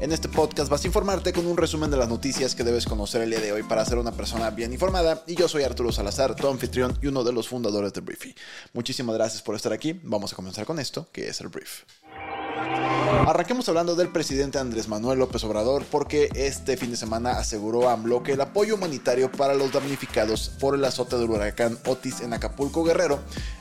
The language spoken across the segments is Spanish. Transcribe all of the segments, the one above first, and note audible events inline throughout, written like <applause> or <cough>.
En este podcast vas a informarte con un resumen de las noticias que debes conocer el día de hoy para ser una persona bien informada. Y yo soy Arturo Salazar, tu anfitrión y uno de los fundadores de Briefy. Muchísimas gracias por estar aquí. Vamos a comenzar con esto, que es el Brief. Arranquemos hablando del presidente Andrés Manuel López Obrador porque este fin de semana aseguró a AMLO que el apoyo humanitario para los damnificados por el azote del huracán Otis en Acapulco Guerrero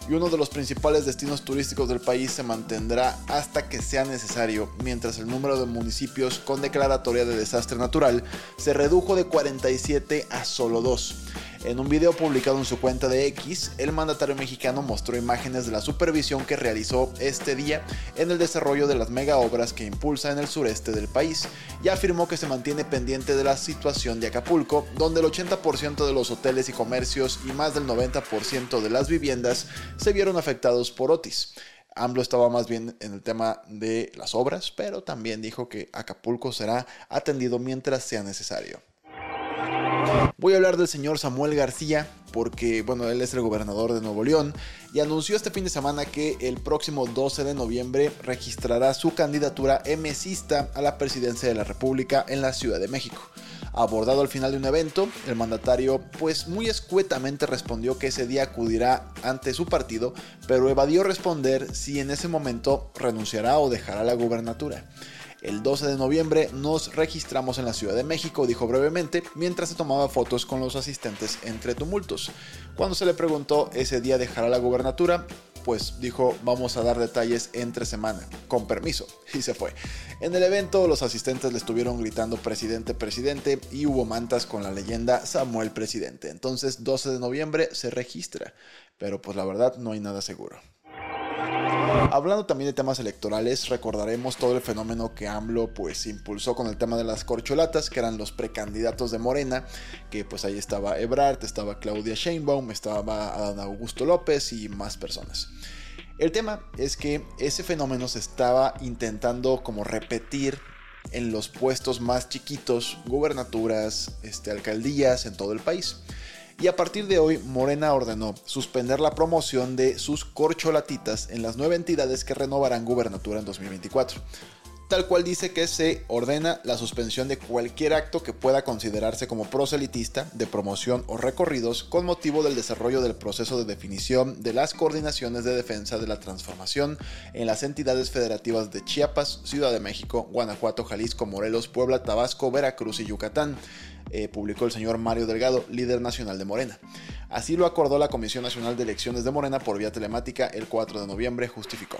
y uno de los principales destinos turísticos del país se mantendrá hasta que sea necesario, mientras el número de municipios con declaratoria de desastre natural se redujo de 47 a solo 2. En un video publicado en su cuenta de X, el mandatario mexicano mostró imágenes de la supervisión que realizó este día en el desarrollo de las mega obras que impulsa en el sureste del país y afirmó que se mantiene pendiente de la situación de Acapulco, donde el 80% de los hoteles y comercios y más del 90% de las viviendas se vieron afectados por Otis. AMLO estaba más bien en el tema de las obras, pero también dijo que Acapulco será atendido mientras sea necesario. Voy a hablar del señor Samuel García, porque bueno, él es el gobernador de Nuevo León y anunció este fin de semana que el próximo 12 de noviembre registrará su candidatura emesista a la presidencia de la República en la Ciudad de México. Abordado al final de un evento, el mandatario pues muy escuetamente respondió que ese día acudirá ante su partido, pero evadió responder si en ese momento renunciará o dejará la gubernatura. El 12 de noviembre nos registramos en la Ciudad de México, dijo brevemente, mientras se tomaba fotos con los asistentes entre tumultos. Cuando se le preguntó ese día dejará la gubernatura, pues dijo vamos a dar detalles entre semana, con permiso, <laughs> y se fue. En el evento los asistentes le estuvieron gritando presidente, presidente y hubo mantas con la leyenda Samuel presidente. Entonces 12 de noviembre se registra, pero pues la verdad no hay nada seguro. Hablando también de temas electorales, recordaremos todo el fenómeno que AMLO pues impulsó con el tema de las corcholatas, que eran los precandidatos de Morena, que pues ahí estaba Ebrard, estaba Claudia Sheinbaum, estaba Adán Augusto López y más personas. El tema es que ese fenómeno se estaba intentando como repetir en los puestos más chiquitos, gubernaturas, este, alcaldías en todo el país y a partir de hoy Morena ordenó suspender la promoción de sus corcholatitas en las nueve entidades que renovarán gubernatura en 2024 tal cual dice que se ordena la suspensión de cualquier acto que pueda considerarse como proselitista, de promoción o recorridos con motivo del desarrollo del proceso de definición de las coordinaciones de defensa de la transformación en las entidades federativas de Chiapas, Ciudad de México, Guanajuato, Jalisco, Morelos, Puebla, Tabasco, Veracruz y Yucatán. Eh, publicó el señor Mario Delgado, líder nacional de Morena. Así lo acordó la Comisión Nacional de Elecciones de Morena por vía telemática el 4 de noviembre, justificó.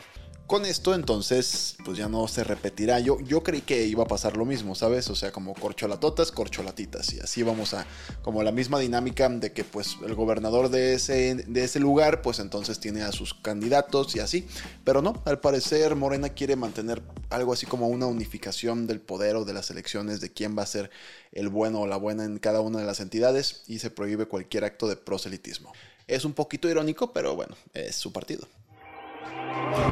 Con esto entonces pues ya no se repetirá. Yo, yo creí que iba a pasar lo mismo, ¿sabes? O sea, como corcholatotas, corcholatitas. Y así vamos a, como la misma dinámica de que pues el gobernador de ese, de ese lugar pues entonces tiene a sus candidatos y así. Pero no, al parecer Morena quiere mantener algo así como una unificación del poder o de las elecciones de quién va a ser el bueno o la buena en cada una de las entidades y se prohíbe cualquier acto de proselitismo. Es un poquito irónico, pero bueno, es su partido.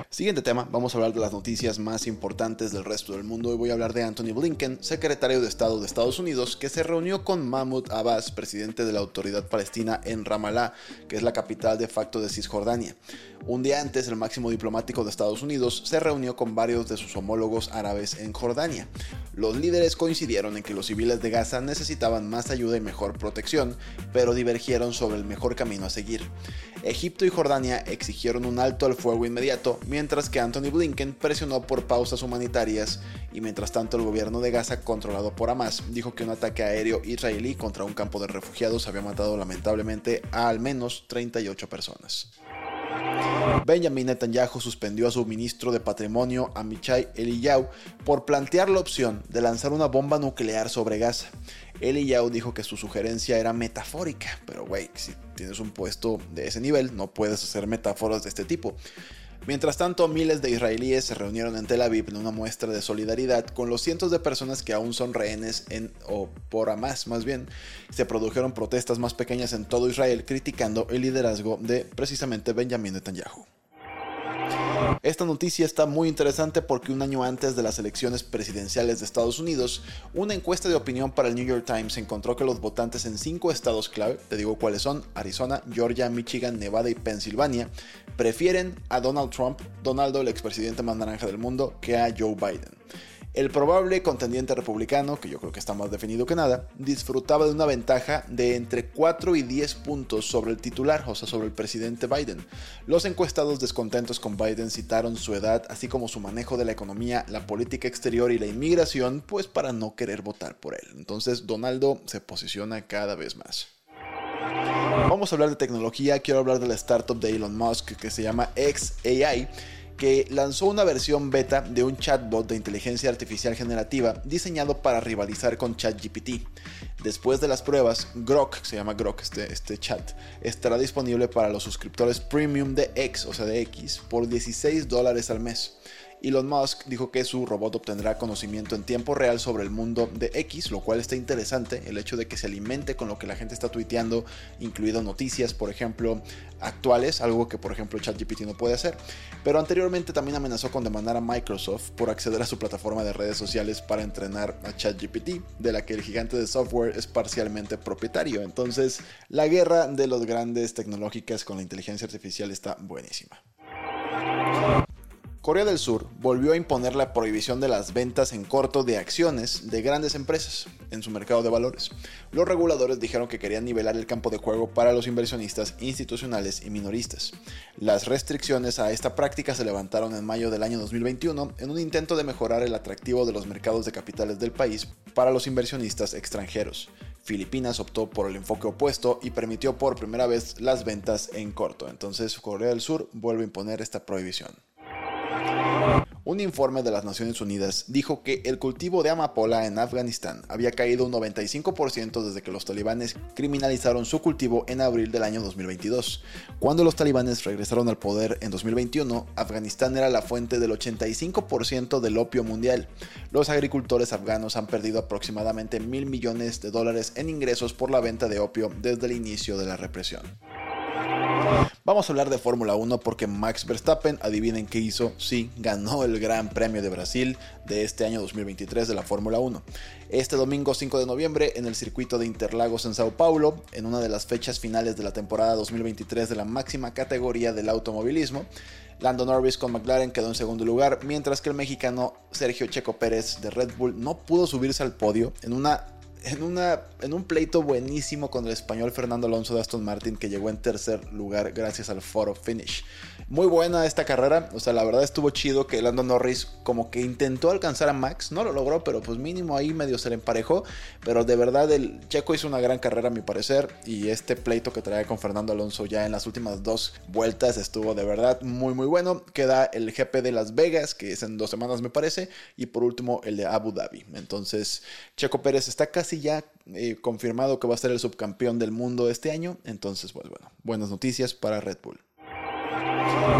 Siguiente tema, vamos a hablar de las noticias más importantes del resto del mundo y voy a hablar de Anthony Blinken, secretario de Estado de Estados Unidos, que se reunió con Mahmoud Abbas, presidente de la Autoridad Palestina en Ramallah, que es la capital de facto de Cisjordania. Un día antes, el máximo diplomático de Estados Unidos se reunió con varios de sus homólogos árabes en Jordania. Los líderes coincidieron en que los civiles de Gaza necesitaban más ayuda y mejor protección, pero divergieron sobre el mejor camino a seguir. Egipto y Jordania exigieron un alto al fuego mientras que Anthony Blinken presionó por pausas humanitarias y mientras tanto el gobierno de Gaza, controlado por Hamas, dijo que un ataque aéreo israelí contra un campo de refugiados había matado lamentablemente a al menos 38 personas. Benjamin Netanyahu suspendió a su ministro de Patrimonio, Amichai Eliyahu, por plantear la opción de lanzar una bomba nuclear sobre Gaza. Eliyahu dijo que su sugerencia era metafórica, pero güey, si tienes un puesto de ese nivel, no puedes hacer metáforas de este tipo. Mientras tanto, miles de israelíes se reunieron en Tel Aviv en una muestra de solidaridad con los cientos de personas que aún son rehenes en, o por Hamas más bien. Se produjeron protestas más pequeñas en todo Israel criticando el liderazgo de precisamente Benjamin Netanyahu. Esta noticia está muy interesante porque un año antes de las elecciones presidenciales de Estados Unidos, una encuesta de opinión para el New York Times encontró que los votantes en cinco estados clave, te digo cuáles son, Arizona, Georgia, Michigan, Nevada y Pensilvania, prefieren a Donald Trump, Donaldo el expresidente más naranja del mundo, que a Joe Biden. El probable contendiente republicano, que yo creo que está más definido que nada, disfrutaba de una ventaja de entre 4 y 10 puntos sobre el titular, o sea, sobre el presidente Biden. Los encuestados descontentos con Biden citaron su edad, así como su manejo de la economía, la política exterior y la inmigración, pues para no querer votar por él. Entonces, Donaldo se posiciona cada vez más. Vamos a hablar de tecnología, quiero hablar de la startup de Elon Musk que se llama XAI que lanzó una versión beta de un chatbot de inteligencia artificial generativa diseñado para rivalizar con ChatGPT. Después de las pruebas, Grok, se llama Grok este, este chat, estará disponible para los suscriptores premium de X, o sea de X, por 16 dólares al mes. Elon Musk dijo que su robot obtendrá conocimiento en tiempo real sobre el mundo de X, lo cual está interesante, el hecho de que se alimente con lo que la gente está tuiteando, incluido noticias, por ejemplo, actuales, algo que por ejemplo ChatGPT no puede hacer. Pero anteriormente también amenazó con demandar a Microsoft por acceder a su plataforma de redes sociales para entrenar a ChatGPT, de la que el gigante de software es parcialmente propietario. Entonces, la guerra de los grandes tecnológicas con la inteligencia artificial está buenísima. Corea del Sur volvió a imponer la prohibición de las ventas en corto de acciones de grandes empresas en su mercado de valores. Los reguladores dijeron que querían nivelar el campo de juego para los inversionistas institucionales y minoristas. Las restricciones a esta práctica se levantaron en mayo del año 2021 en un intento de mejorar el atractivo de los mercados de capitales del país para los inversionistas extranjeros. Filipinas optó por el enfoque opuesto y permitió por primera vez las ventas en corto. Entonces Corea del Sur vuelve a imponer esta prohibición. Un informe de las Naciones Unidas dijo que el cultivo de amapola en Afganistán había caído un 95% desde que los talibanes criminalizaron su cultivo en abril del año 2022. Cuando los talibanes regresaron al poder en 2021, Afganistán era la fuente del 85% del opio mundial. Los agricultores afganos han perdido aproximadamente mil millones de dólares en ingresos por la venta de opio desde el inicio de la represión. Vamos a hablar de Fórmula 1 porque Max Verstappen, adivinen qué hizo, sí, ganó el Gran Premio de Brasil de este año 2023 de la Fórmula 1. Este domingo 5 de noviembre en el circuito de Interlagos en Sao Paulo, en una de las fechas finales de la temporada 2023 de la máxima categoría del automovilismo, Lando Norris con McLaren quedó en segundo lugar, mientras que el mexicano Sergio Checo Pérez de Red Bull no pudo subirse al podio en una en, una, en un pleito buenísimo con el español Fernando Alonso de Aston Martin, que llegó en tercer lugar gracias al foro finish. Muy buena esta carrera, o sea, la verdad estuvo chido que Lando Norris como que intentó alcanzar a Max, no lo logró, pero pues mínimo ahí medio se le emparejó, pero de verdad el Checo hizo una gran carrera a mi parecer y este pleito que traía con Fernando Alonso ya en las últimas dos vueltas estuvo de verdad muy muy bueno. Queda el GP de Las Vegas, que es en dos semanas me parece, y por último el de Abu Dhabi. Entonces Checo Pérez está casi ya eh, confirmado que va a ser el subcampeón del mundo este año, entonces pues bueno, buenas noticias para Red Bull.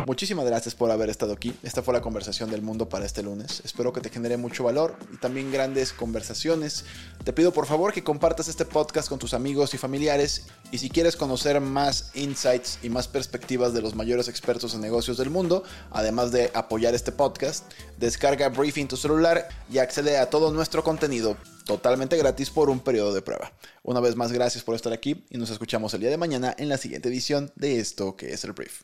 Muchísimas gracias por haber estado aquí. Esta fue la conversación del mundo para este lunes. Espero que te genere mucho valor y también grandes conversaciones. Te pido por favor que compartas este podcast con tus amigos y familiares. Y si quieres conocer más insights y más perspectivas de los mayores expertos en negocios del mundo, además de apoyar este podcast, descarga Briefing tu celular y accede a todo nuestro contenido totalmente gratis por un periodo de prueba. Una vez más, gracias por estar aquí y nos escuchamos el día de mañana en la siguiente edición de esto que es el Brief.